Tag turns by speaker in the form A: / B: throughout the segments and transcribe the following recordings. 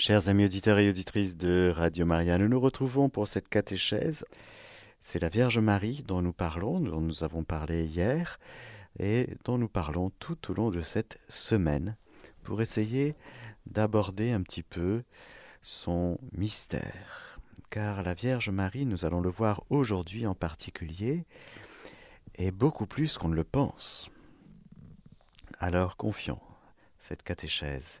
A: Chers amis auditeurs et auditrices de Radio Maria, nous nous retrouvons pour cette catéchèse. C'est la Vierge Marie dont nous parlons, dont nous avons parlé hier et dont nous parlons tout au long de cette semaine pour essayer d'aborder un petit peu son mystère. Car la Vierge Marie, nous allons le voir aujourd'hui en particulier, est beaucoup plus qu'on ne le pense. Alors confions cette catéchèse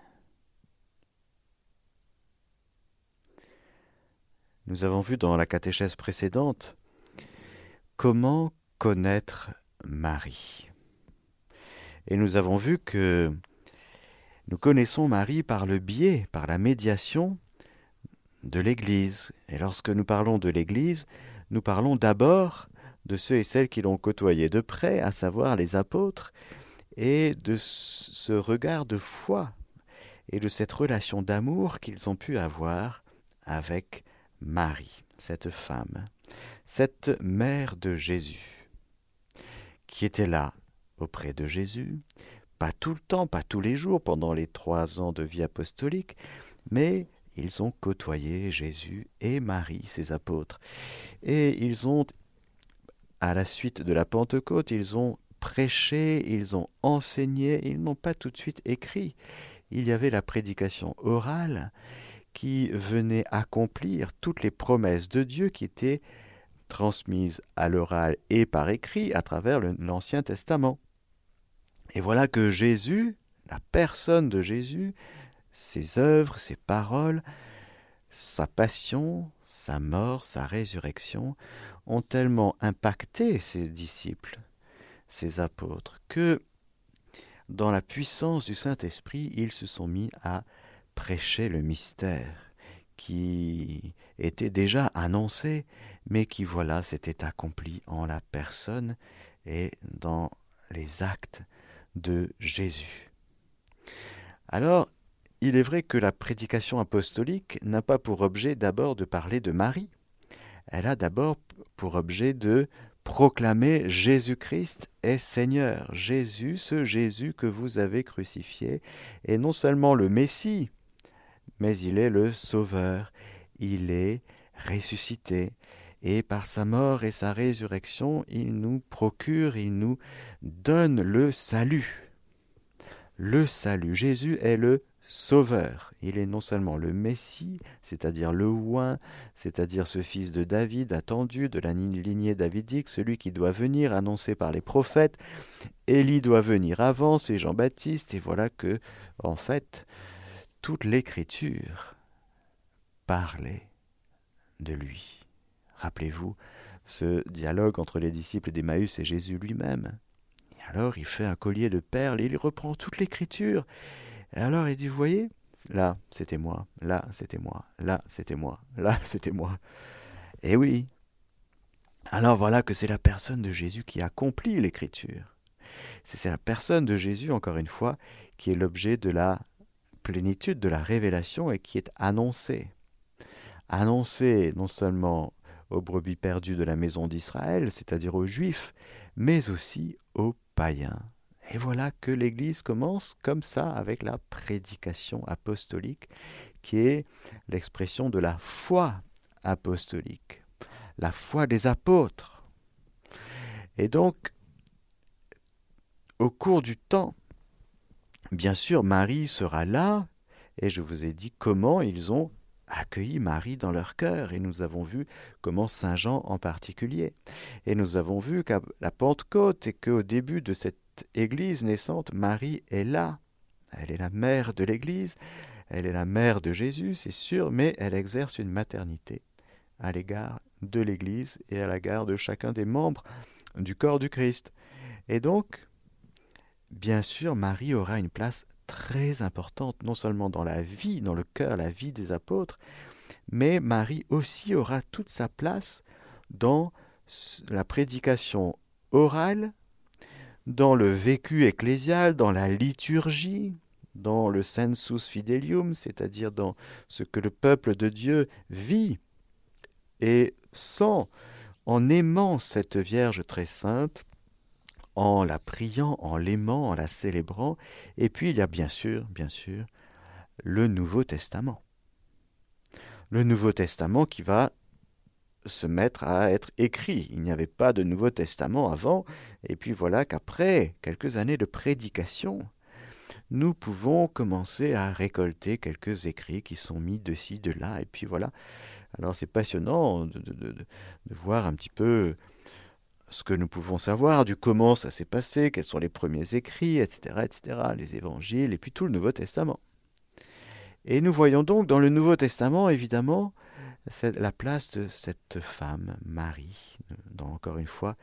A: Nous avons vu dans la catéchèse précédente comment connaître Marie. Et nous avons vu que nous connaissons Marie par le biais, par la médiation de l'Église. Et lorsque nous parlons de l'Église, nous parlons d'abord de ceux et celles qui l'ont côtoyé de près, à savoir les apôtres, et de ce regard de foi et de cette relation d'amour qu'ils ont pu avoir avec Marie, cette femme, cette mère de Jésus, qui était là auprès de Jésus, pas tout le temps, pas tous les jours pendant les trois ans de vie apostolique, mais ils ont côtoyé Jésus et Marie, ses apôtres. Et ils ont, à la suite de la Pentecôte, ils ont prêché, ils ont enseigné, ils n'ont pas tout de suite écrit. Il y avait la prédication orale, qui venait accomplir toutes les promesses de Dieu qui étaient transmises à l'oral et par écrit à travers l'Ancien Testament. Et voilà que Jésus, la personne de Jésus, ses œuvres, ses paroles, sa passion, sa mort, sa résurrection ont tellement impacté ses disciples, ses apôtres, que dans la puissance du Saint-Esprit, ils se sont mis à prêchait le mystère qui était déjà annoncé, mais qui voilà s'était accompli en la personne et dans les actes de Jésus. Alors, il est vrai que la prédication apostolique n'a pas pour objet d'abord de parler de Marie, elle a d'abord pour objet de proclamer Jésus-Christ est Seigneur, Jésus, ce Jésus que vous avez crucifié, est non seulement le Messie, mais il est le Sauveur, il est ressuscité, et par sa mort et sa résurrection, il nous procure, il nous donne le salut. Le salut. Jésus est le Sauveur. Il est non seulement le Messie, c'est-à-dire le oint, c'est-à-dire ce fils de David attendu de la lignée davidique, celui qui doit venir annoncé par les prophètes. Élie doit venir avant, c'est Jean-Baptiste, et voilà que, en fait, toute l'écriture parlait de lui. Rappelez-vous ce dialogue entre les disciples d'Emmaüs et Jésus lui-même. Alors il fait un collier de perles et il reprend toute l'écriture. Et alors il dit, vous voyez, là c'était moi, là c'était moi, là c'était moi, là c'était moi. Et oui. Alors voilà que c'est la personne de Jésus qui accomplit l'écriture. C'est la personne de Jésus, encore une fois, qui est l'objet de la plénitude de la révélation et qui est annoncée. Annoncée non seulement aux brebis perdues de la maison d'Israël, c'est-à-dire aux Juifs, mais aussi aux païens. Et voilà que l'Église commence comme ça avec la prédication apostolique, qui est l'expression de la foi apostolique, la foi des apôtres. Et donc, au cours du temps, Bien sûr, Marie sera là, et je vous ai dit comment ils ont accueilli Marie dans leur cœur, et nous avons vu comment Saint Jean en particulier. Et nous avons vu qu'à la Pentecôte et qu'au début de cette Église naissante, Marie est là. Elle est la mère de l'Église, elle est la mère de Jésus, c'est sûr, mais elle exerce une maternité à l'égard de l'Église et à l'égard de chacun des membres du corps du Christ. Et donc, bien sûr, Marie aura une place très importante, non seulement dans la vie, dans le cœur, la vie des apôtres, mais Marie aussi aura toute sa place dans la prédication orale, dans le vécu ecclésial, dans la liturgie, dans le sensus fidelium, c'est-à-dire dans ce que le peuple de Dieu vit et sent en aimant cette Vierge très sainte, en la priant, en l'aimant, en la célébrant. Et puis il y a bien sûr, bien sûr, le Nouveau Testament. Le Nouveau Testament qui va se mettre à être écrit. Il n'y avait pas de Nouveau Testament avant, et puis voilà qu'après quelques années de prédication, nous pouvons commencer à récolter quelques écrits qui sont mis de ci, de là, et puis voilà. Alors c'est passionnant de, de, voir un petit peu ce que nous pouvons savoir du comment ça s'est passé, quels sont les premiers écrits, etc., etc., les évangiles, et puis tout le Nouveau Testament. Et nous voyons donc dans le Nouveau Testament, évidemment, la place de cette femme, Marie. Encore une fois,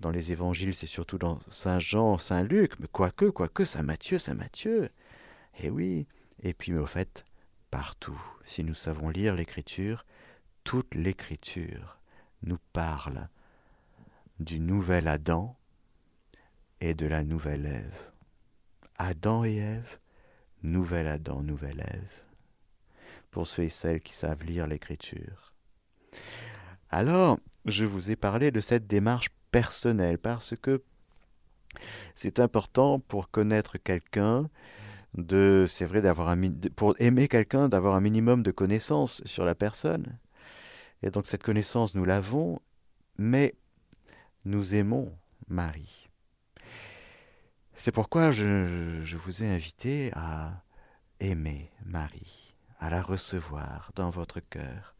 A: dans les évangiles, c'est surtout dans Saint Jean, Saint Luc, mais quoique, quoique, Saint Matthieu, Saint Matthieu. Eh oui, et puis, au fait, partout, si nous savons lire l'Écriture, toute l'Écriture nous parle du nouvel Adam et de la nouvelle Ève. Adam et Ève, nouvel Adam, nouvelle Ève. Pour ceux et celles qui savent lire l'Écriture. Alors, je vous ai parlé de cette démarche personnel, parce que c'est important pour connaître quelqu'un de, c'est vrai d'avoir un, pour aimer quelqu'un d'avoir un minimum de connaissances sur la personne. Et donc cette connaissance nous l'avons, mais nous aimons Marie. C'est pourquoi je, vous ai invité à aimer Marie, à la recevoir dans votre cœur,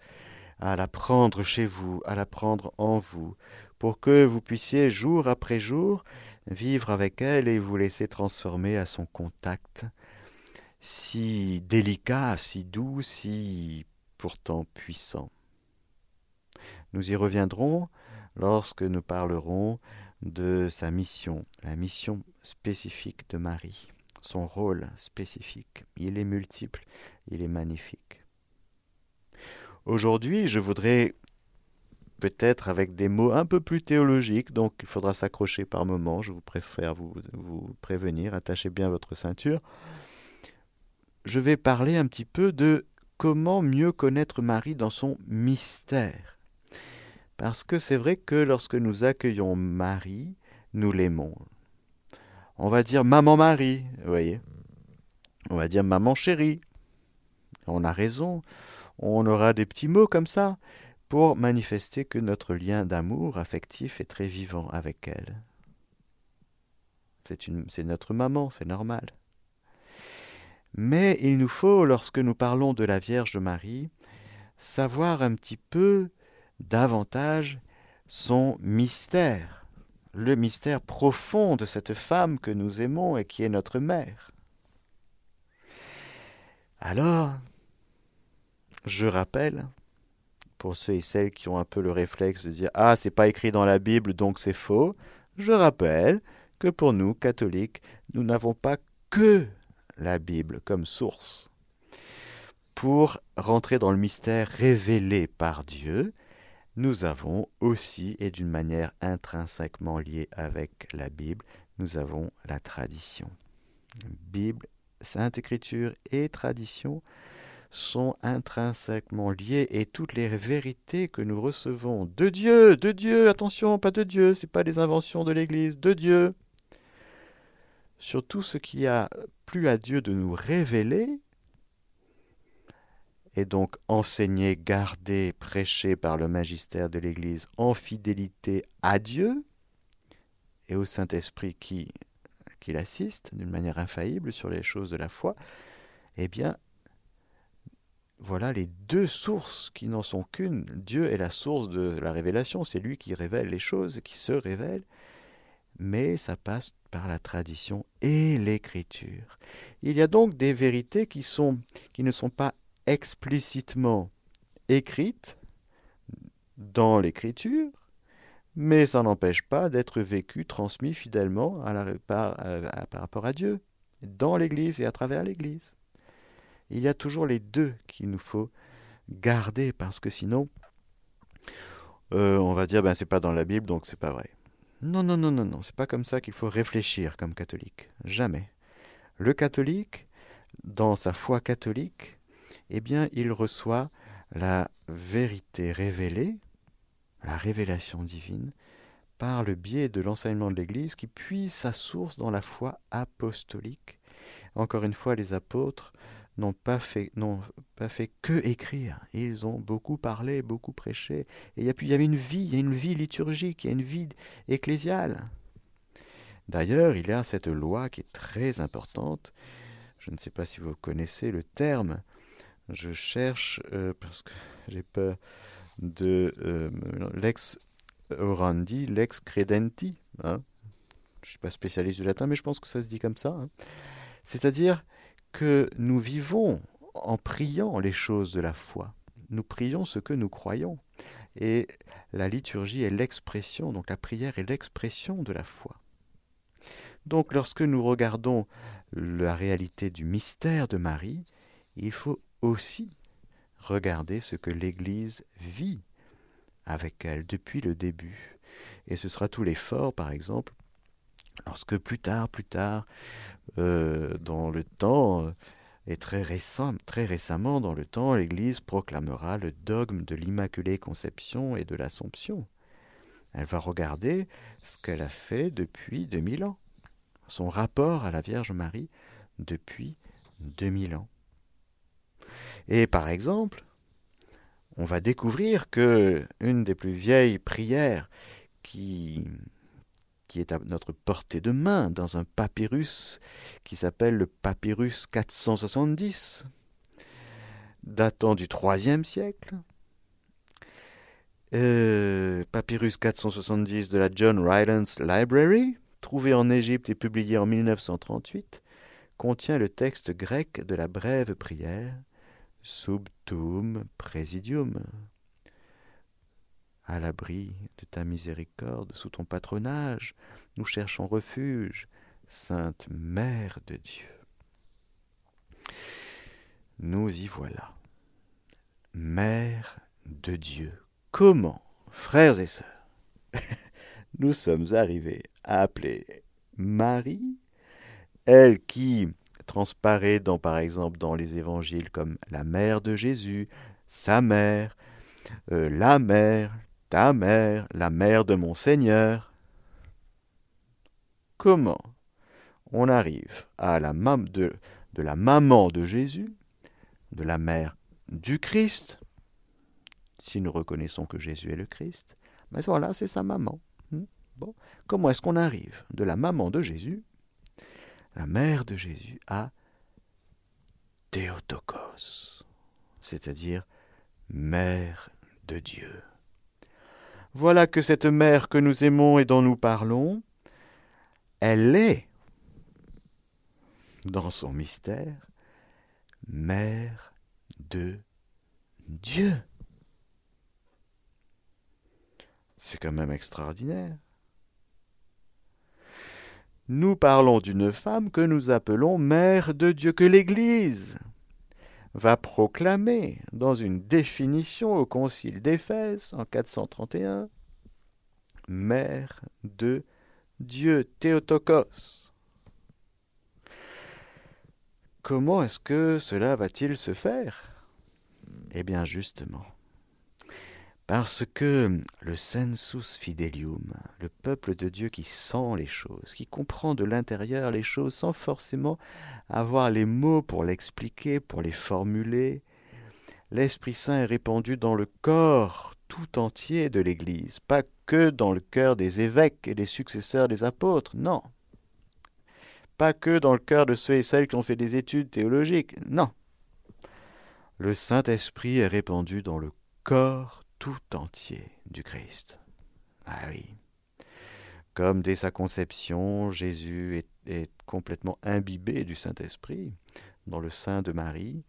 A: à la prendre chez vous, à la prendre en vous, pour que vous puissiez jour après jour vivre avec elle et vous laisser transformer à son contact, si délicat, si doux, si pourtant puissant. Nous y reviendrons lorsque nous parlerons de sa mission, la mission spécifique de Marie, son rôle spécifique. Il est multiple, il est magnifique. Aujourd'hui, je voudrais peut-être avec des mots un peu plus théologiques, donc il faudra s'accrocher par moments, je vous préfère vous, vous prévenir, attachez bien votre ceinture. Je vais parler un petit peu de comment mieux connaître Marie dans son mystère. Parce que c'est vrai que lorsque nous accueillons Marie, nous l'aimons. On va dire Maman Marie, vous voyez. On va dire Maman chérie. On a raison. On aura des petits mots comme ça pour manifester que notre lien d'amour affectif est très vivant avec elle. C'est notre maman, c'est normal. Mais il nous faut, lorsque nous parlons de la Vierge Marie, savoir un petit peu davantage son mystère, le mystère profond de cette femme que nous aimons et qui est notre mère. Alors, je rappelle, pour ceux et celles qui ont un peu le réflexe de dire Ah, c'est pas écrit dans la Bible, donc c'est faux, je rappelle que pour nous, catholiques, nous n'avons pas que la Bible comme source. Pour rentrer dans le mystère révélé par Dieu, nous avons aussi, et d'une manière intrinsèquement liée avec la Bible, nous avons la tradition. Bible, Sainte Écriture et tradition sont intrinsèquement liés et toutes les vérités que nous recevons de Dieu, de Dieu, attention, pas de Dieu, c'est pas des inventions de l'Église, de Dieu, sur tout ce qui a plu à Dieu de nous révéler, et donc enseigné, gardé, prêché par le magistère de l'Église en fidélité à Dieu et au Saint-Esprit qui, qui l'assiste d'une manière infaillible sur les choses de la foi, eh bien, voilà les deux sources qui n'en sont qu'une. Dieu est la source de la révélation, c'est lui qui révèle les choses, qui se révèle, mais ça passe par la tradition et l'écriture. Il y a donc des vérités qui, sont, qui ne sont pas explicitement écrites dans l'écriture, mais ça n'empêche pas d'être vécu, transmis fidèlement par rapport à Dieu, dans l'Église et à travers l'Église. Il y a toujours les deux qu'il nous faut garder parce que sinon, euh, on va dire ben c'est pas dans la Bible donc c'est pas vrai. Non, non, non, non, non, c'est pas comme ça qu'il faut réfléchir comme catholique. Jamais. Le catholique, dans sa foi catholique, eh bien, il reçoit la vérité révélée, la révélation divine, par le biais de l'enseignement de l'Église qui puise sa source dans la foi apostolique. Encore une fois, les apôtres n'ont pas fait, pas fait que écrire. Ils ont beaucoup parlé, beaucoup prêché. Et il y, a, avait une vie, il y a une vie liturgique, il y a une vie ecclésiale. D'ailleurs, il y a cette loi qui est très importante. Je ne sais pas si vous connaissez le terme. Je cherche, euh, parce que j'ai peur de euh, l'ex orandi, lex credenti. Hein. Je ne suis pas spécialiste du latin, mais je pense que ça se dit comme ça. Hein. C'est-à-dire que nous vivons en priant les choses de la foi. Nous prions ce que nous croyons. Et la liturgie est l'expression, donc la prière est l'expression de la foi. Donc lorsque nous regardons la réalité du mystère de Marie, il faut aussi regarder ce que l'Église vit avec elle depuis le début. Et ce sera tout l'effort, par exemple, lorsque plus tard, plus tard, euh, dans le temps, et très, récent, très récemment dans le temps, l'Église proclamera le dogme de l'Immaculée Conception et de l'Assomption. Elle va regarder ce qu'elle a fait depuis 2000 ans, son rapport à la Vierge Marie depuis 2000 ans. Et par exemple, on va découvrir que une des plus vieilles prières qui, est à notre portée de main dans un papyrus qui s'appelle le papyrus 470, datant du IIIe siècle, euh, papyrus 470 de la John Rylands Library, trouvé en Égypte et publié en 1938, contient le texte grec de la brève prière subtum presidium. À l'abri de ta miséricorde, sous ton patronage, nous cherchons refuge, Sainte Mère de Dieu. Nous y voilà. Mère de Dieu. Comment, frères et sœurs, nous sommes arrivés à appeler Marie, elle qui transparaît dans, par exemple, dans les évangiles comme la mère de Jésus, sa mère, euh, la mère, ta mère, la mère de mon Seigneur. Comment on arrive à la de, de la maman de Jésus, de la mère du Christ, si nous reconnaissons que Jésus est le Christ, mais voilà, c'est sa maman. Hmm? Comment est-ce qu'on arrive de la maman de Jésus la mère de Jésus a Théotokos, c'est-à-dire mère de Dieu. Voilà que cette mère que nous aimons et dont nous parlons, elle est, dans son mystère, mère de Dieu. C'est quand même extraordinaire nous parlons d'une femme que nous appelons Mère de Dieu, que l'Église va proclamer dans une définition au Concile d'Éphèse en 431, Mère de Dieu, Théotokos. Comment est-ce que cela va-t-il se faire? Eh bien justement, parce que le sensus fidelium, le peuple de Dieu qui sent les choses, qui comprend de l'intérieur les choses sans forcément avoir les mots pour l'expliquer, pour les formuler, l'Esprit Saint est répandu dans le corps tout entier de l'Église, pas que dans le cœur des évêques et des successeurs des apôtres, non. Pas que dans le cœur de ceux et celles qui ont fait des études théologiques, non. Le Saint-Esprit est répandu dans le corps tout entier du Christ. Ah oui. Comme dès sa conception, Jésus est, complètement imbibé du Saint-Esprit dans le sein de Marie.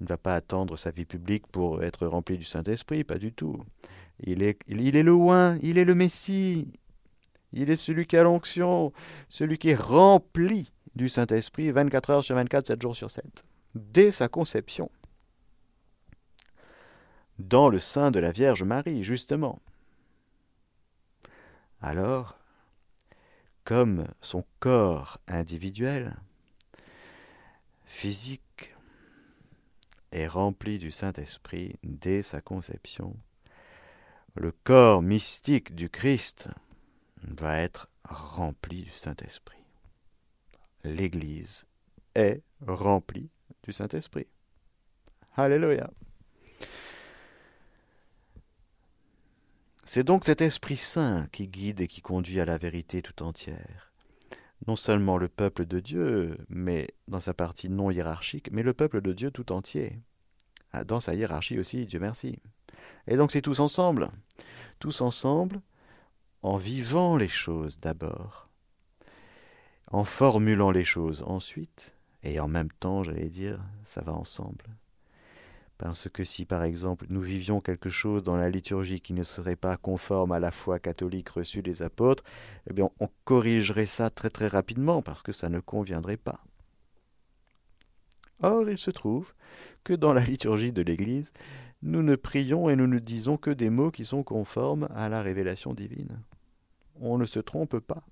A: Il ne va pas attendre sa vie publique pour être rempli du Saint-Esprit, pas du tout. Il est, il est le oin, il est le Messie, il est celui qui a l'onction, celui qui est rempli du Saint-Esprit 24 heures sur 24, 7 jours sur 7, dès sa conception. Dans le sein de la Vierge Marie, justement. Alors, comme son corps individuel, physique, est rempli du Saint-Esprit dès sa conception, le corps mystique du Christ va être rempli du Saint-Esprit. L'Église est remplie du Saint-Esprit. Alléluia. C'est donc cet Esprit Saint qui guide et qui conduit à la vérité tout entière. Non seulement le peuple de Dieu, mais dans sa partie non hiérarchique, mais le peuple de Dieu tout entier. Ah, dans sa hiérarchie aussi, Dieu merci. Et donc c'est tous ensemble. Tous ensemble, en vivant les choses d'abord, en formulant les choses ensuite, et en même temps, j'allais dire, ça va ensemble. Parce que si, par exemple, nous vivions quelque chose dans la liturgie qui ne serait pas conforme à la foi catholique reçue des apôtres, eh bien, on corrigerait ça très très rapidement parce que ça ne conviendrait pas. Or, il se trouve que dans la liturgie de l'Église, nous ne prions et nous ne disons que des mots qui sont conformes à la révélation divine. On ne se trompe pas.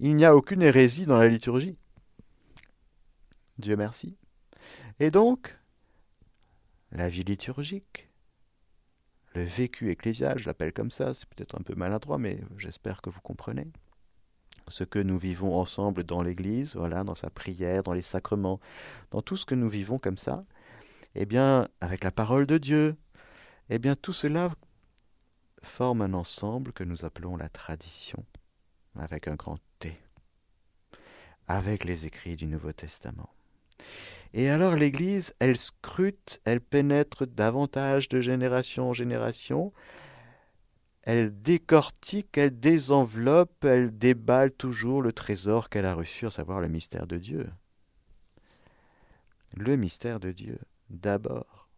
A: Il n'y a aucune hérésie dans la liturgie. Dieu merci. Et donc, la vie liturgique, le vécu ecclésial, je l'appelle comme ça, c'est peut-être un peu maladroit, mais j'espère que vous comprenez. Ce que nous vivons ensemble dans l'Église, voilà, dans sa prière, dans les sacrements, dans tout ce que nous vivons comme ça, eh bien, avec la parole de Dieu, eh bien, tout cela forme un ensemble que nous appelons la tradition, avec un grand T, avec les écrits du Nouveau Testament. Et alors l'Église, elle scrute, elle pénètre davantage de génération en génération, elle décortique, elle désenveloppe, elle déballe toujours le trésor qu'elle a reçu, à savoir le mystère de Dieu. Le mystère de Dieu, d'abord.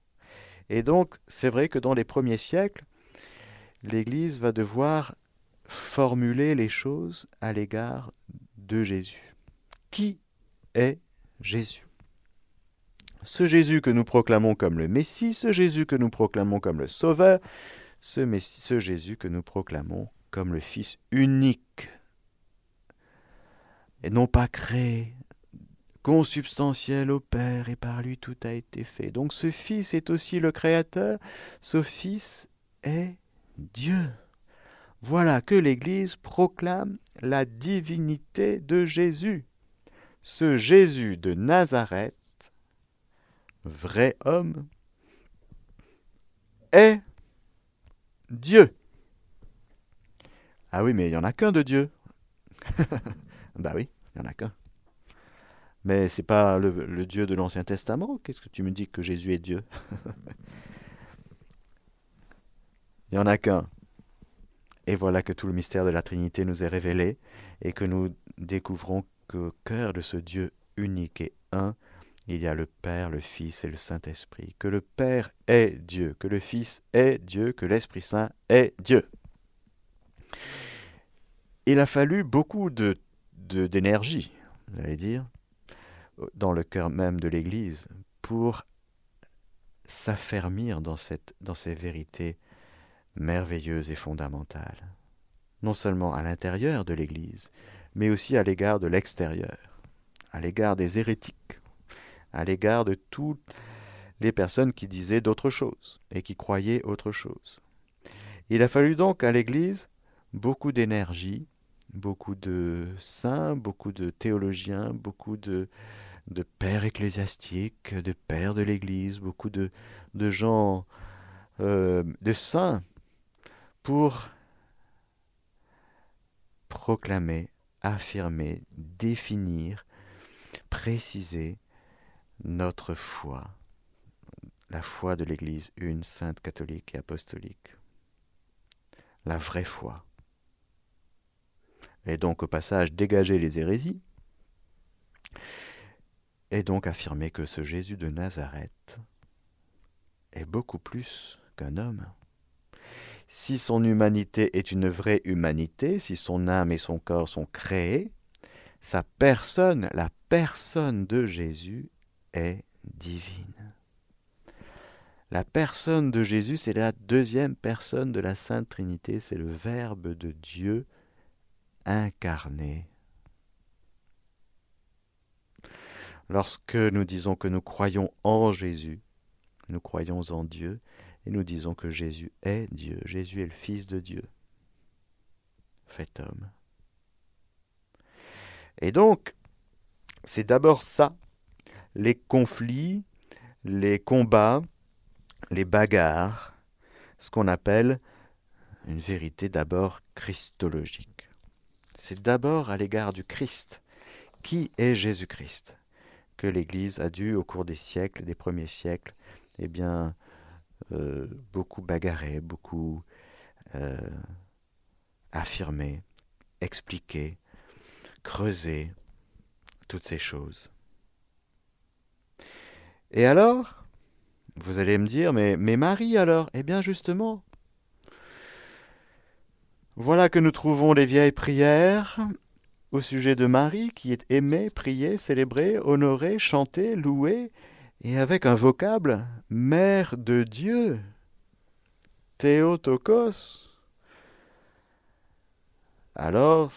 A: Et donc, c'est vrai que dans les premiers siècles, l'Église va devoir formuler les choses à l'égard de Jésus. Qui est Jésus? Ce Jésus que nous proclamons comme le Messie, ce Jésus que nous proclamons comme le Sauveur, ce, Jésus que nous proclamons comme le Fils unique, et non pas créé, consubstantiel au Père, et par lui tout a été fait. Donc ce Fils est aussi le Créateur, ce Fils est Dieu. Voilà que l'Église proclame la divinité de Jésus. Ce Jésus de Nazareth vrai homme, est Dieu. Ah oui, mais il n'y en a qu'un de Dieu. bah oui, il n'y en a qu'un. Mais c'est pas le, Dieu de l'Ancien Testament. Qu'est-ce que tu me dis que Jésus est Dieu? Il n'y en a qu'un. Et voilà que tout le mystère de la Trinité nous est révélé et que nous découvrons qu'au cœur de ce Dieu unique et un, il y a le Père, le Fils et le Saint-Esprit, que le Père est Dieu, que le Fils est Dieu, que l'Esprit Saint est Dieu. Il a fallu beaucoup de, d'énergie, j'allais dire, dans le cœur même de l'Église pour s'affermir dans ces vérités merveilleuses et fondamentales, non seulement à l'intérieur de l'Église, mais aussi à l'égard de l'extérieur, à l'égard des hérétiques, à l'égard de toutes les personnes qui disaient d'autres choses et qui croyaient autre chose. Il a fallu donc à l'Église beaucoup d'énergie, beaucoup de saints, beaucoup de théologiens, beaucoup de, pères ecclésiastiques, de pères de l'Église, beaucoup de, de gens, euh, de saints, pour proclamer, affirmer, définir, préciser notre foi, la foi de l'Église une, sainte, catholique et apostolique, la vraie foi. Et donc au passage dégager les hérésies, et donc affirmer que ce Jésus de Nazareth est beaucoup plus qu'un homme. Si son humanité est une vraie humanité, si son âme et son corps sont créés, sa personne, la personne de Jésus, est divine. La personne de Jésus, c'est la deuxième personne de la Sainte Trinité, c'est le Verbe de Dieu incarné. Lorsque nous disons que nous croyons en Jésus, nous croyons en Dieu, et nous disons que Jésus est Dieu, Jésus est le Fils de Dieu, fait homme. Et donc, c'est d'abord ça, les conflits, les combats, les bagarres, ce qu'on appelle une vérité d'abord christologique. C'est d'abord à l'égard du Christ. Qui est Jésus-Christ Que l'Église a dû, au cours des siècles, des premiers siècles, eh bien, euh, beaucoup bagarrer, beaucoup euh, affirmer, expliquer, creuser toutes ces choses. Et alors, vous allez me dire, mais, mais Marie alors? Eh bien justement, voilà que nous trouvons les vieilles prières au sujet de Marie qui est aimée, priée, célébrée, honorée, chantée, louée, et avec un vocable Mère de Dieu, Théotokos. Alors,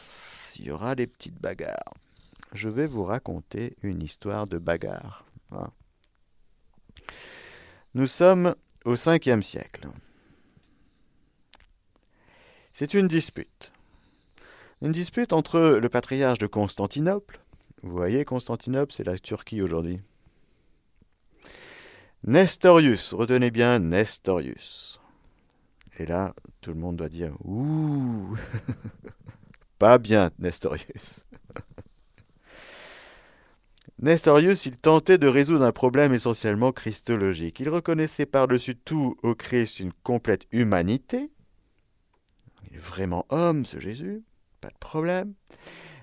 A: il y aura des petites bagarres. Je vais vous raconter une histoire de bagarre. Hein. Nous sommes au 5e siècle. C'est une dispute. Une dispute entre le patriarche de Constantinople, vous voyez Constantinople, c'est la Turquie aujourd'hui, Nestorius, retenez bien Nestorius. Et là, tout le monde doit dire Ouh Pas bien, Nestorius. Nestorius, il tentait de résoudre un problème essentiellement christologique. Il reconnaissait par-dessus tout au Christ une complète humanité. Il est vraiment homme, ce Jésus, pas de problème.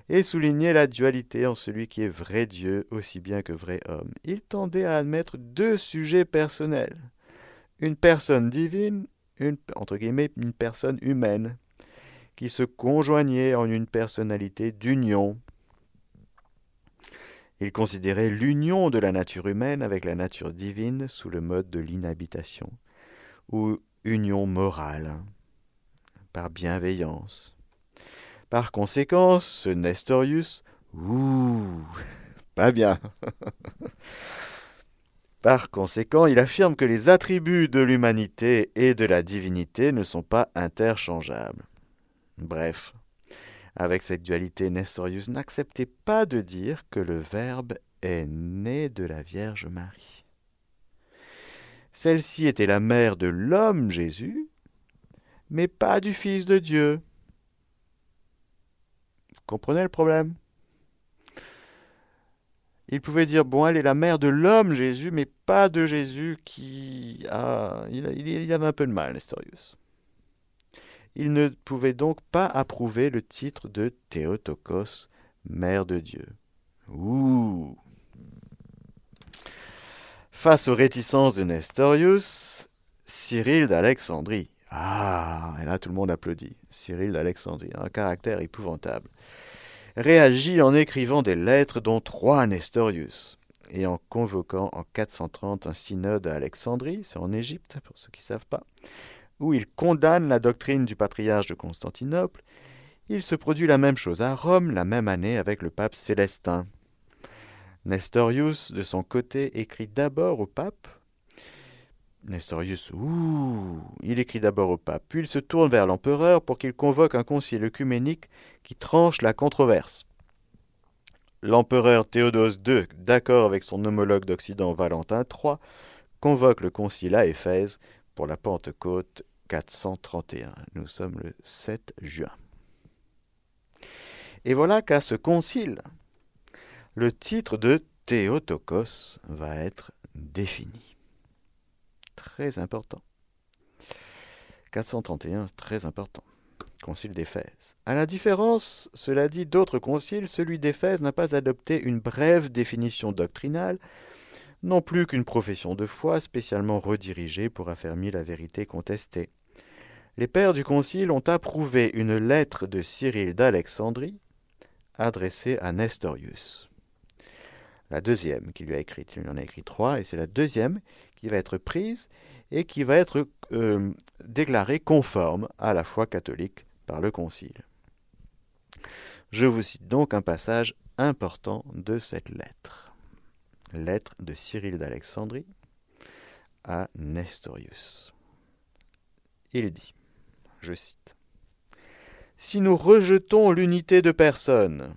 A: Et soulignait la dualité en celui qui est vrai Dieu aussi bien que vrai homme. Il tendait à admettre deux sujets personnels. Une personne divine, une, entre guillemets, une personne humaine, qui se conjoignait en une personnalité d'union il considérait l'union de la nature humaine avec la nature divine sous le mode de l'inhabitation, ou union morale, par bienveillance. Par conséquent, ce Nestorius, ouh, pas bien. Par conséquent, il affirme que les attributs de l'humanité et de la divinité ne sont pas interchangeables. Bref, avec cette dualité, Nestorius n'acceptait pas de dire que le Verbe est né de la Vierge Marie. Celle-ci était la mère de l'homme Jésus, mais pas du Fils de Dieu. Vous comprenez le problème? Il pouvait dire, bon, elle est la mère de l'homme Jésus, mais pas de Jésus qui a... Il, il avait un peu de mal, Nestorius il ne pouvait donc pas approuver le titre de Théotokos, mère de Dieu. Ouh Face aux réticences de Nestorius, Cyril d'Alexandrie. Ah, et là tout le monde applaudit. Cyril d'Alexandrie, un caractère épouvantable. Réagit en écrivant des lettres dont trois à Nestorius et en convoquant en 430 un synode à Alexandrie, c'est en Égypte pour ceux qui ne savent pas, où il condamne la doctrine du patriarche de Constantinople, il se produit la même chose à Rome la même année avec le pape Célestin. Nestorius, de son côté, écrit d'abord au pape. Nestorius, ouh, il écrit d'abord au pape, puis il se tourne vers l'empereur pour qu'il convoque un concile œcuménique qui tranche la controverse. L'empereur Théodose II, d'accord avec son homologue d'Occident Valentin III, convoque le concile à Éphèse pour la Pentecôte 431. Nous sommes le 7 juin. Et voilà qu'à ce concile, le titre de Théotokos va être défini. Très important. 431, très important. Concile d'Éphèse. À la différence, cela dit, d'autres conciles, celui d'Éphèse n'a pas adopté une brève définition doctrinale, non plus qu'une profession de foi spécialement redirigée pour affermir la vérité contestée les pères du Concile ont approuvé une lettre de Cyril d'Alexandrie adressée à Nestorius. La deuxième qu'il lui a écrite, il en a écrit trois, et c'est la deuxième qui va être prise et qui va être euh, déclaré conforme à la foi catholique par le Concile. Je vous cite donc un passage important de cette lettre. Lettre de Cyril d'Alexandrie à Nestorius. Il dit, je cite, Si nous rejetons l'unité de personne,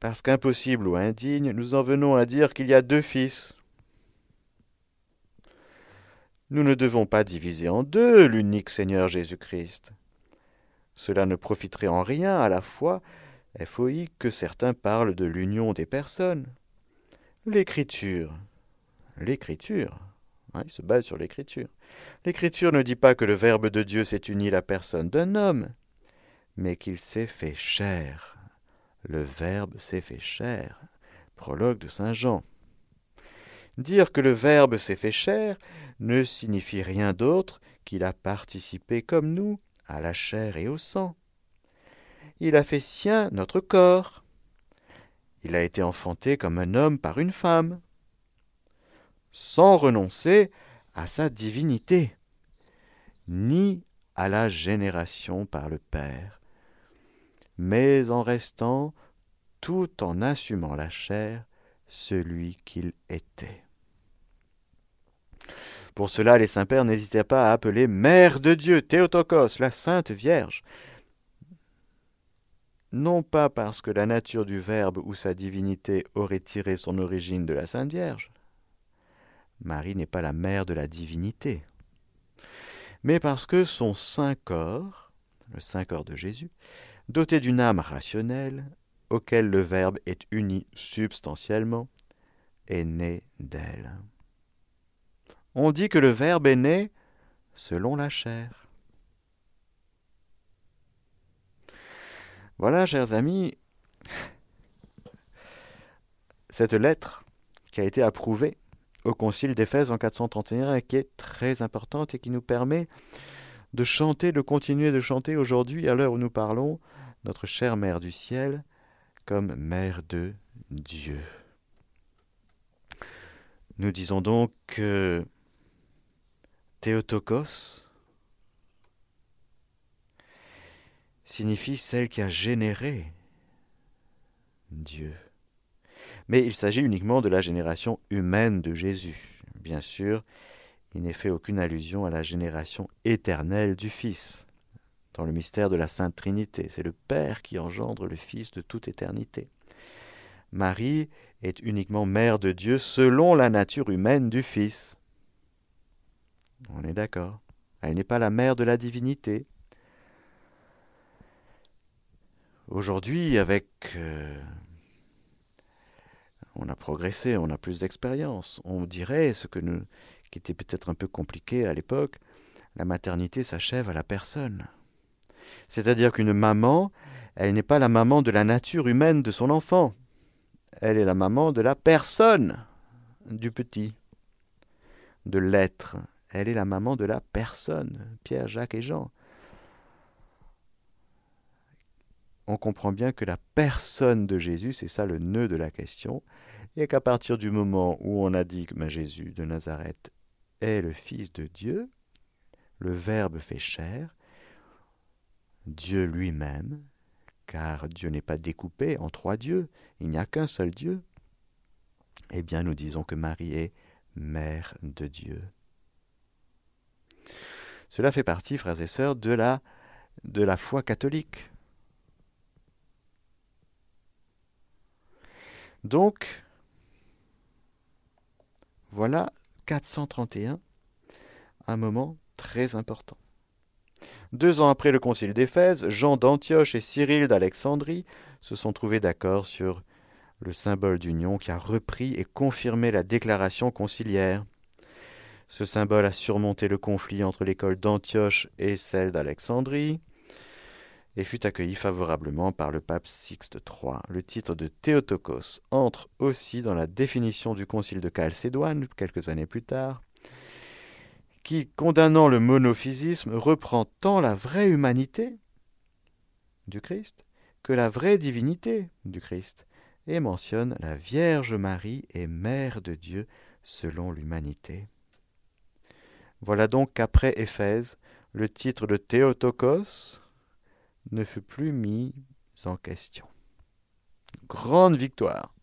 A: parce qu'impossible ou indigne, nous en venons à dire qu'il y a deux fils. Nous ne devons pas diviser en deux l'unique Seigneur Jésus-Christ. Cela ne profiterait en rien à la foi FOI que certains parlent de l'union des personnes. L'écriture, l'écriture, hein, il se base sur l'écriture. L'écriture ne dit pas que le Verbe de Dieu s'est uni la personne d'un homme, mais qu'il s'est fait chair le Verbe s'est fait chair. Prologue de Saint Jean. Dire que le Verbe s'est fait chair ne signifie rien d'autre qu'il a participé comme nous à la chair et au sang. Il a fait sien notre corps. Il a été enfanté comme un homme par une femme, sans renoncer à sa divinité, ni à la génération par le Père mais en restant, tout en assumant la chair, celui qu'il était. Pour cela, les saints-pères n'hésitaient pas à appeler Mère de Dieu, Théotokos, la Sainte Vierge, non pas parce que la nature du Verbe ou sa divinité aurait tiré son origine de la Sainte Vierge. Marie n'est pas la mère de la divinité, mais parce que son saint corps, le saint corps de Jésus, doté d'une âme rationnelle, auquel le Verbe est uni substantiellement, est né d'elle. On dit que le Verbe est né selon la chair. Voilà, chers amis, cette lettre qui a été approuvée au Concile d'Éphèse en 431 et qui est très importante et qui nous permet de chanter, de continuer de chanter aujourd'hui, à l'heure où nous parlons, notre chère Mère du ciel, comme Mère de Dieu. Nous disons donc que Théotokos signifie celle qui a généré Dieu. Mais il s'agit uniquement de la génération humaine de Jésus. Bien sûr, il n'est fait aucune allusion à la génération éternelle du Fils, dans le mystère de la Sainte Trinité. C'est le Père qui engendre le Fils de toute éternité. Marie est uniquement mère de Dieu selon la nature humaine du Fils. On est d'accord. Elle n'est pas la mère de la divinité. Aujourd'hui, avec... Euh, on a progressé, on a plus d'expérience. On dirait ce que nous, qui était peut-être un peu compliqué à l'époque, la maternité s'achève à la personne. C'est-à-dire qu'une maman, elle n'est pas la maman de la nature humaine de son enfant, elle est la maman de la personne du petit, de l'être. Elle est la maman de la personne, Pierre, Jacques et Jean. On comprend bien que la personne de Jésus, c'est ça le nœud de la question, et qu'à partir du moment où on a dit que ben, Jésus de Nazareth est le Fils de Dieu, le Verbe fait chair, Dieu lui-même, car Dieu n'est pas découpé en trois dieux, il n'y a qu'un seul Dieu, eh bien nous disons que Marie est mère de Dieu. Cela fait partie, frères et sœurs, de la, de la foi catholique. Donc, voilà 431, un moment très important. Deux ans après le concile d'Éphèse, Jean d'Antioche et Cyril d'Alexandrie se sont trouvés d'accord sur le symbole d'union qui a repris et confirmé la déclaration conciliaire. Ce symbole a surmonté le conflit entre l'école d'Antioche et celle d'Alexandrie et fut accueilli favorablement par le pape Sixte III. Le titre de Théotokos entre aussi dans la définition du concile de Chalcédoine quelques années plus tard, qui, condamnant le monophysisme, reprend tant la vraie humanité du Christ que la vraie divinité du Christ, et mentionne la Vierge Marie et Mère de Dieu selon l'humanité. Voilà donc qu'après Éphèse, le titre de Théotokos ne fut plus mis en question. Grande victoire.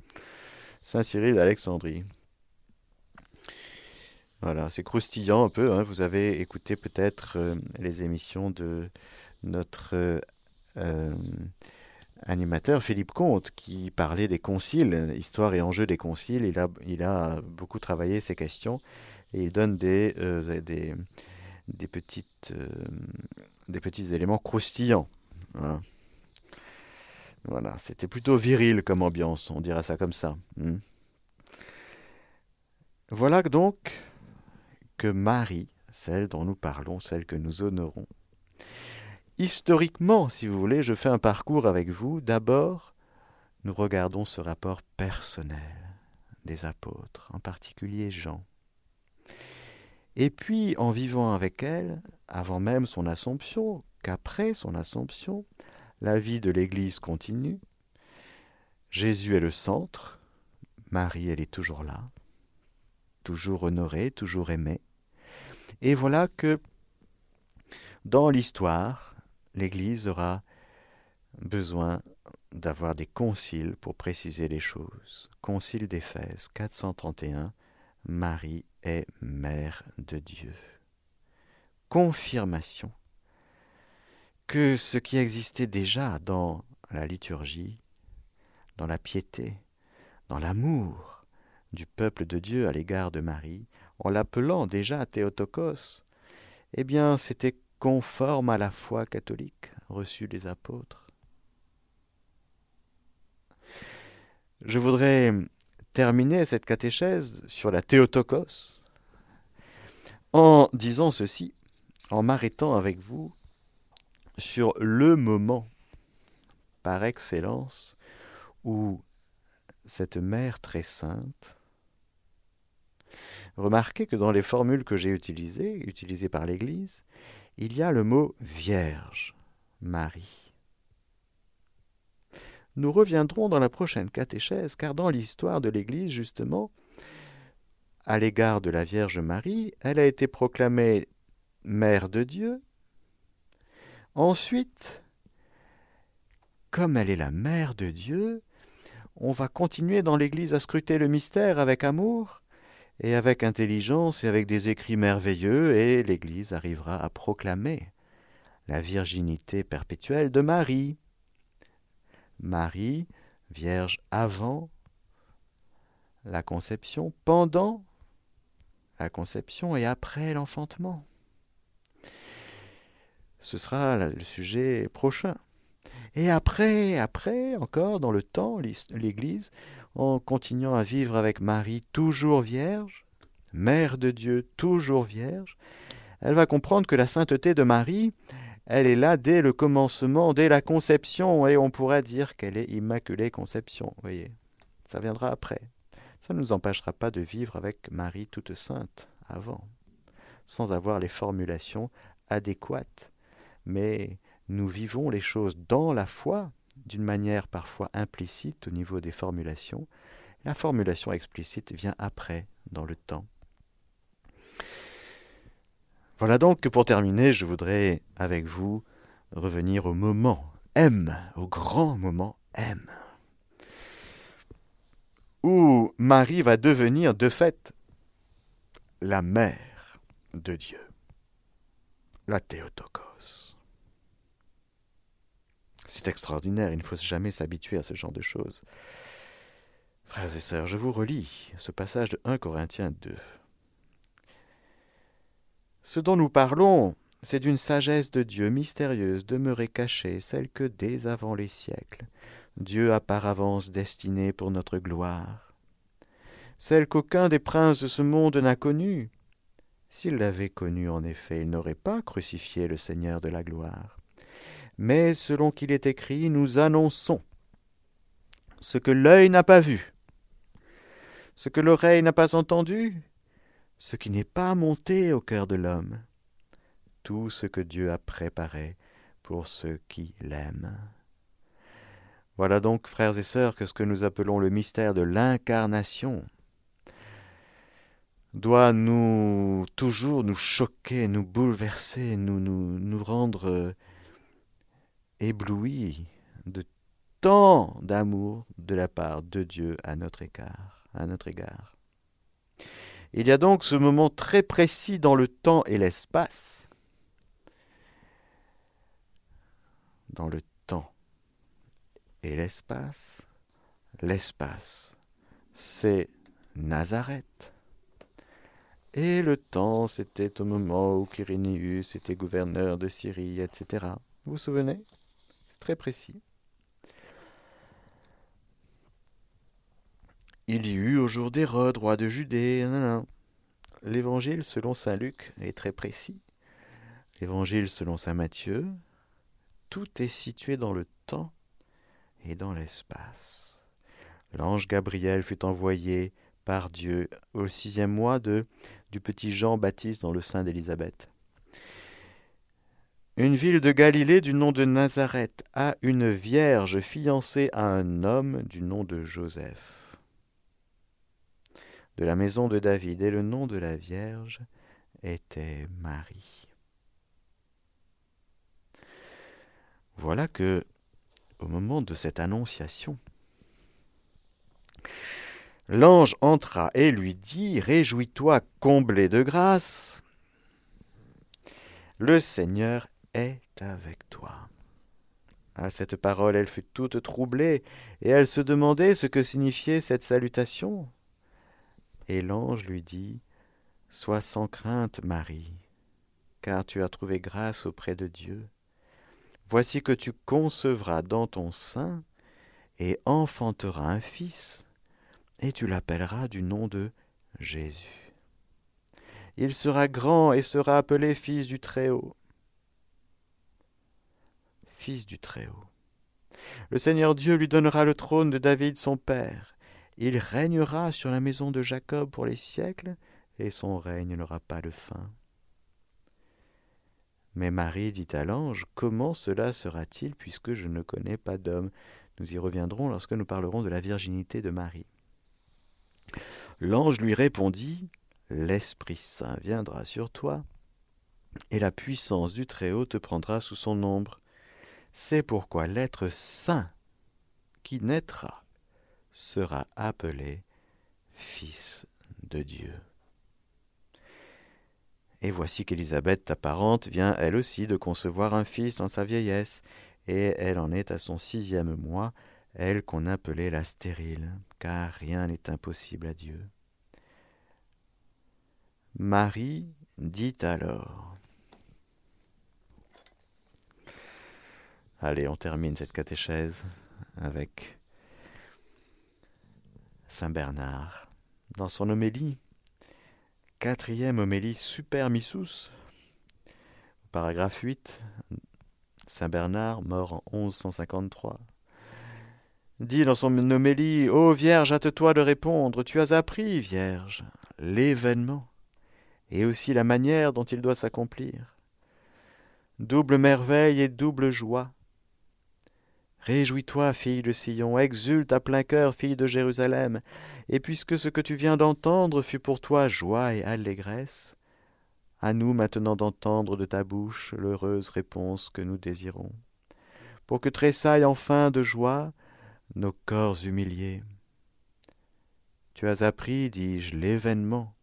A: Saint Cyril d'Alexandrie. Voilà, c'est croustillant un peu. Hein. Vous avez écouté peut-être euh, les émissions de notre euh, euh, animateur Philippe Comte qui parlait des conciles, histoire et enjeux des conciles. Il a, il a beaucoup travaillé ces questions et il donne des, des, des, petites, des petits éléments croustillants. Hein. Voilà, c'était plutôt viril comme ambiance, on dira ça comme ça. Hmm. Voilà donc que Marie, celle dont nous parlons, celle que nous honorons, historiquement, si vous voulez, je fais un parcours avec vous. D'abord, nous regardons ce rapport personnel des apôtres, en particulier Jean. Et puis, en vivant avec elle, avant même son assomption, qu'après son assomption, la vie de l'Église continue. Jésus est le centre, Marie, elle est toujours là, toujours honorée, toujours aimée. Et voilà que dans l'histoire, l'Église aura besoin d'avoir des conciles pour préciser les choses. Concile d'Éphèse 431, Marie est mère de Dieu. Confirmation que ce qui existait déjà dans la liturgie, dans la piété, dans l'amour du peuple de Dieu à l'égard de Marie, en l'appelant déjà Théotokos, eh bien c'était conforme à la foi catholique reçue des apôtres. Je voudrais terminer cette catéchèse sur la Théotokos en disant ceci, en m'arrêtant avec vous sur le moment par excellence où cette mère très sainte, remarquez que dans les formules que j'ai utilisées, utilisées par l'Église, il y a le mot Vierge, Marie. Nous reviendrons dans la prochaine catéchèse, car dans l'histoire de l'Église, justement, à l'égard de la Vierge Marie, elle a été proclamée Mère de Dieu, Ensuite, comme elle est la mère de Dieu, on va continuer dans l'Église à scruter le mystère avec amour et avec intelligence et avec des écrits merveilleux, et l'Église arrivera à proclamer la virginité perpétuelle de Marie. Marie, vierge avant la conception, pendant la conception et après l'enfantement. Ce sera le sujet prochain. Et après, après, encore dans le temps, l'Église, en continuant à vivre avec Marie toujours vierge, Mère de Dieu toujours vierge, elle va comprendre que la sainteté de Marie, elle est là dès le commencement, dès la conception, et on pourrait dire qu'elle est Immaculée Conception. Voyez, ça viendra après. Ça ne nous empêchera pas de vivre avec Marie toute sainte avant, sans avoir les formulations adéquates mais nous vivons les choses dans la foi, d'une manière parfois implicite au niveau des formulations. La formulation explicite vient après, dans le temps. Voilà donc que pour terminer, je voudrais avec vous revenir au moment M, au grand moment M, où Marie va devenir de fait la mère de Dieu, la Théotokos. C'est extraordinaire, il ne faut jamais s'habituer à ce genre de choses. Frères et sœurs, je vous relis ce passage de 1 Corinthiens 2. Ce dont nous parlons, c'est d'une sagesse de Dieu mystérieuse, demeurée cachée, celle que dès avant les siècles, Dieu a par avance destinée pour notre gloire. Celle qu'aucun des princes de ce monde n'a connue. S'il l'avait connue en effet, il n'aurait pas crucifié le Seigneur de la gloire mais selon qu'il est écrit, nous annonçons ce que l'œil n'a pas vu, ce que l'oreille n'a pas entendu, ce qui n'est pas monté au cœur de l'homme, tout ce que Dieu a préparé pour ceux qui l'aiment. Voilà donc, frères et sœurs, que ce que nous appelons le mystère de l'incarnation doit nous toujours nous choquer, nous bouleverser, nous, nous, nous rendre éblouis de tant d'amour de la part de Dieu à notre égard, à notre égard. Il y a donc ce moment très précis dans le temps et l'espace. Dans le temps et l'espace, l'espace, c'est Nazareth. Et le temps, c'était au moment où Quirinius était gouverneur de Syrie, etc. Vous vous souvenez? Très précis. Il y eut au jour d'Hérode, roi de Judée. L'évangile selon saint Luc est très précis. L'évangile selon saint Matthieu, tout est situé dans le temps et dans l'espace. L'ange Gabriel fut envoyé par Dieu au sixième mois de, du petit Jean-Baptiste dans le sein d'Élisabeth. Une ville de Galilée du nom de Nazareth a une vierge fiancée à un homme du nom de Joseph. De la maison de David, et le nom de la vierge était Marie. Voilà que, au moment de cette annonciation, L'ange entra et lui dit, Réjouis-toi, comblé de grâce, le Seigneur est avec toi. À cette parole, elle fut toute troublée, et elle se demandait ce que signifiait cette salutation. Et l'ange lui dit, Sois sans crainte, Marie, car tu as trouvé grâce auprès de Dieu. Voici que tu concevras dans ton sein et enfanteras un fils et tu l'appelleras du nom de Jésus. Il sera grand et sera appelé fils du Très-Haut. Du Très-Haut. Le Seigneur Dieu lui donnera le trône de David son père. Il régnera sur la maison de Jacob pour les siècles, et son règne n'aura pas de fin. Mais Marie dit à l'ange, Comment cela sera-t-il puisque je ne connais pas d'homme? Nous y reviendrons lorsque nous parlerons de la virginité de Marie. L'ange lui répondit, L'Esprit Saint viendra sur toi, et la puissance du Très-Haut te prendra sous son ombre. C'est pourquoi l'être saint qui naîtra sera appelé Fils de Dieu. Et voici qu'Élisabeth, ta parente, vient elle aussi de concevoir un fils dans sa vieillesse, et elle en est à son sixième mois, elle qu'on appelait la stérile, car rien n'est impossible à Dieu. Marie dit alors. Allez, on termine cette catéchèse avec Saint Bernard. Dans son homélie, quatrième homélie Super Missus, paragraphe 8, Saint Bernard, mort en 1153 dit dans son homélie Ô Vierge, hâte-toi de répondre, tu as appris, Vierge, l'événement, et aussi la manière dont il doit s'accomplir. Double merveille et double joie. Réjouis-toi, fille de Sion, exulte à plein cœur, fille de Jérusalem, et puisque ce que tu viens d'entendre fut pour toi joie et allégresse, à nous maintenant d'entendre de ta bouche l'heureuse réponse que nous désirons. Pour que tressaille enfin de joie nos corps humiliés. Tu as appris, dis-je, l'événement,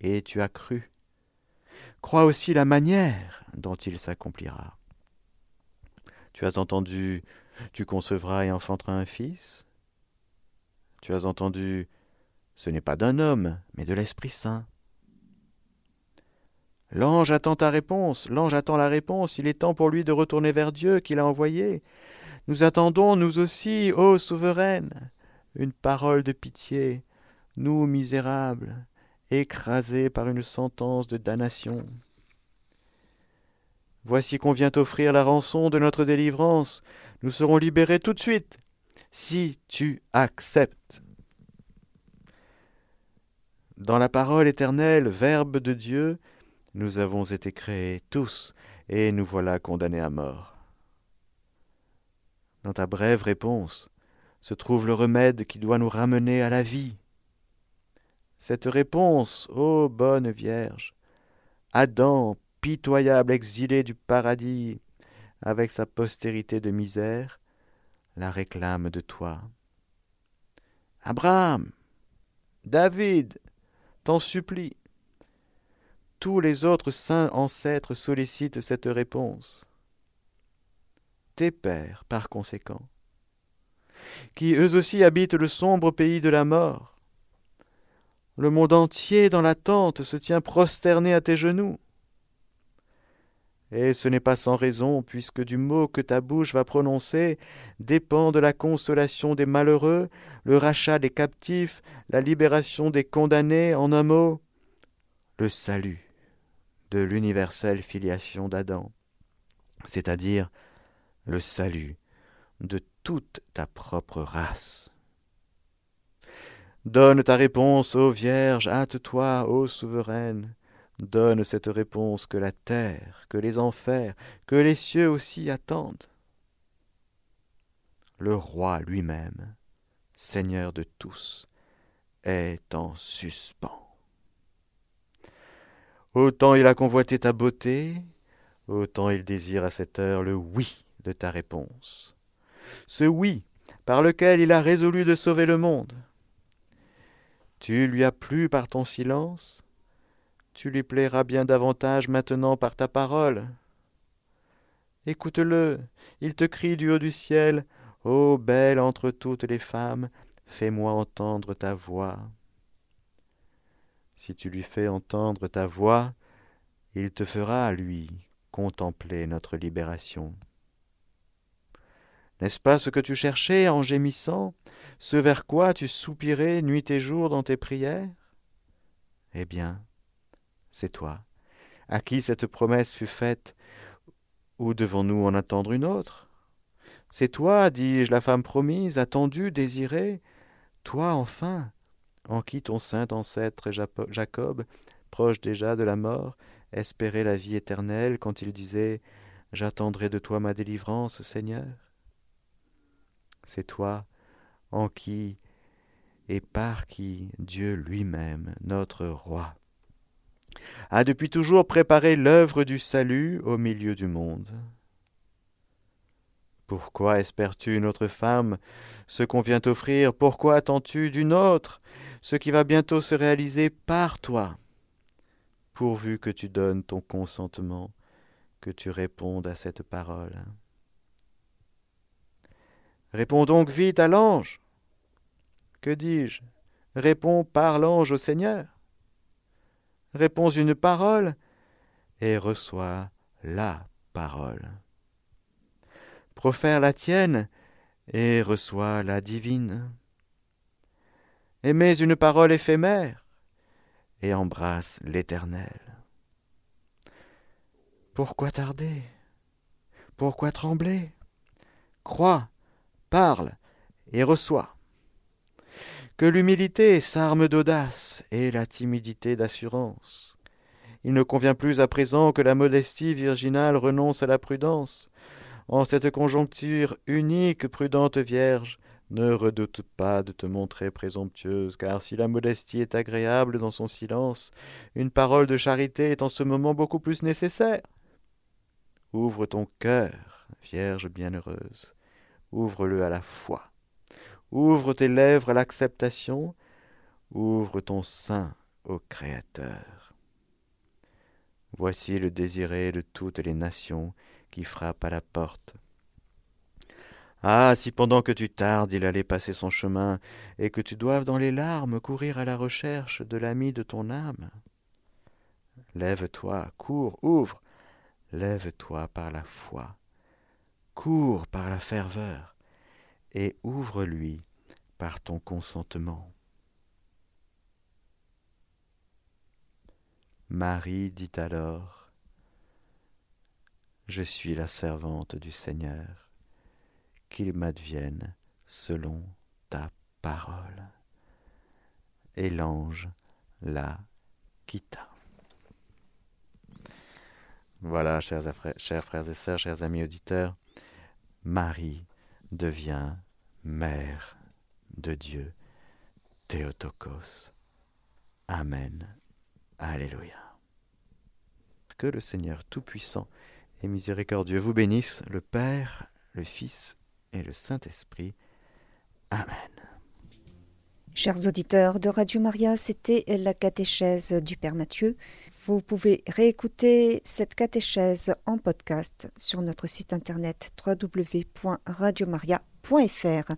A: et tu as cru. Crois aussi la manière dont il s'accomplira. Tu as entendu, tu concevras et enfanteras un fils? Tu as entendu, ce n'est pas d'un homme, mais de l'Esprit Saint. L'ange attend ta réponse, l'ange attend la réponse, il est temps pour lui de retourner vers Dieu qui l'a envoyé. Nous attendons, nous aussi, ô souveraine, une parole de pitié, nous misérables, écrasés par une sentence de damnation. Voici qu'on vient offrir la rançon de notre délivrance. Nous serons libérés tout de suite, si tu acceptes. Dans la parole éternelle, Verbe de Dieu, nous avons été créés tous, et nous voilà condamnés à mort. Dans ta brève réponse se trouve le remède qui doit nous ramener à la vie. cette réponse, ô bonne Vierge. Adam, pitoyable exilé du paradis, avec sa postérité de misère, la réclame de toi. Abraham, David, t'en supplie. Tous les autres saints ancêtres sollicitent cette réponse. Tes pères, par conséquent, qui eux aussi habitent le sombre pays de la mort. Le monde entier dans l'attente se tient prosterné à tes genoux. Et ce n'est pas sans raison, puisque du mot que ta bouche va prononcer dépend de la consolation des malheureux, le rachat des captifs, la libération des condamnés, en un mot, le salut de l'universelle filiation d'Adam, c'est-à-dire le salut de toute ta propre race. Donne ta réponse, ô Vierge, hâte-toi, ô souveraine, donne cette réponse que la terre, que les enfers, que les cieux aussi attendent. Le roi lui-même, Seigneur de tous, est en suspens. Autant il a convoité ta beauté, autant il désire à cette heure le oui de ta réponse. Ce oui par lequel il a résolu de sauver le monde. Tu lui as plu par ton silence, tu lui plairas bien davantage maintenant par ta parole. Écoute-le, il te crie du haut du ciel, Ô belle entre toutes les femmes, fais-moi entendre ta voix. Si tu lui fais entendre ta voix, il te fera, lui, contempler notre libération. N'est-ce pas ce que tu cherchais en gémissant, ce vers quoi tu soupirais nuit et jour dans tes prières? Eh bien, c'est toi, à qui cette promesse fut faite, ou devons-nous en attendre une autre? C'est toi, dis-je, la femme promise, attendue, désirée, toi enfin, en qui ton saint ancêtre Jacob, proche déjà de la mort, espérait la vie éternelle quand il disait J'attendrai de toi ma délivrance, Seigneur c'est toi en qui et par qui Dieu lui-même, notre roi, a depuis toujours préparé l'œuvre du salut au milieu du monde. Pourquoi espères-tu une autre femme? Ce qu'on vient t'offrir Pourquoi attends-tu d'une autre? Ce qui va bientôt se réaliser par toi Pourvu que tu donnes ton consentement, que tu répondes à cette parole. Réponds donc vite à l'ange. Que dis-je? Réponds par l'ange au Seigneur. Réponds une parole et reçois la parole. Profère la tienne et reçois la divine. Aimez une parole éphémère et embrasse l'Éternel. Pourquoi tarder? Pourquoi trembler? Crois parle et reçoit. Que l'humilité s'arme d'audace et la timidité d'assurance. Il ne convient plus à présent que la modestie virginale renonce à la prudence. En cette conjoncture unique, prudente Vierge, ne redoute pas de te montrer présomptueuse, car si la modestie est agréable dans son silence, une parole de charité est en ce moment beaucoup plus nécessaire. Ouvre ton cœur, Vierge bienheureuse, ouvre-le à la foi. Ouvre tes lèvres à l'acceptation, ouvre ton sein au Créateur. Voici le désiré de toutes les nations qui frappe à la porte. Ah, si pendant que tu tardes il allait passer son chemin, et que tu doives dans les larmes courir à la recherche de l'ami de ton âme. Lève-toi, cours, ouvre, lève-toi par la foi, cours par la ferveur et ouvre-lui par ton consentement. Marie dit alors, Je suis la servante du Seigneur, qu'il m'advienne selon ta parole. Et l'ange la quitta. Voilà, chers, frères et sœurs, chers amis auditeurs, Marie devient mère de Dieu, Théotokos. Amen. Alléluia. Que le Seigneur Tout-Puissant et Miséricordieux vous bénisse, le Père, le Fils et le Saint-Esprit. Amen.
B: Chers auditeurs de Radio Maria, c'était la catéchèse du Père Mathieu. Vous pouvez réécouter cette catéchèse en podcast sur notre site internet www.radiomaria.fr.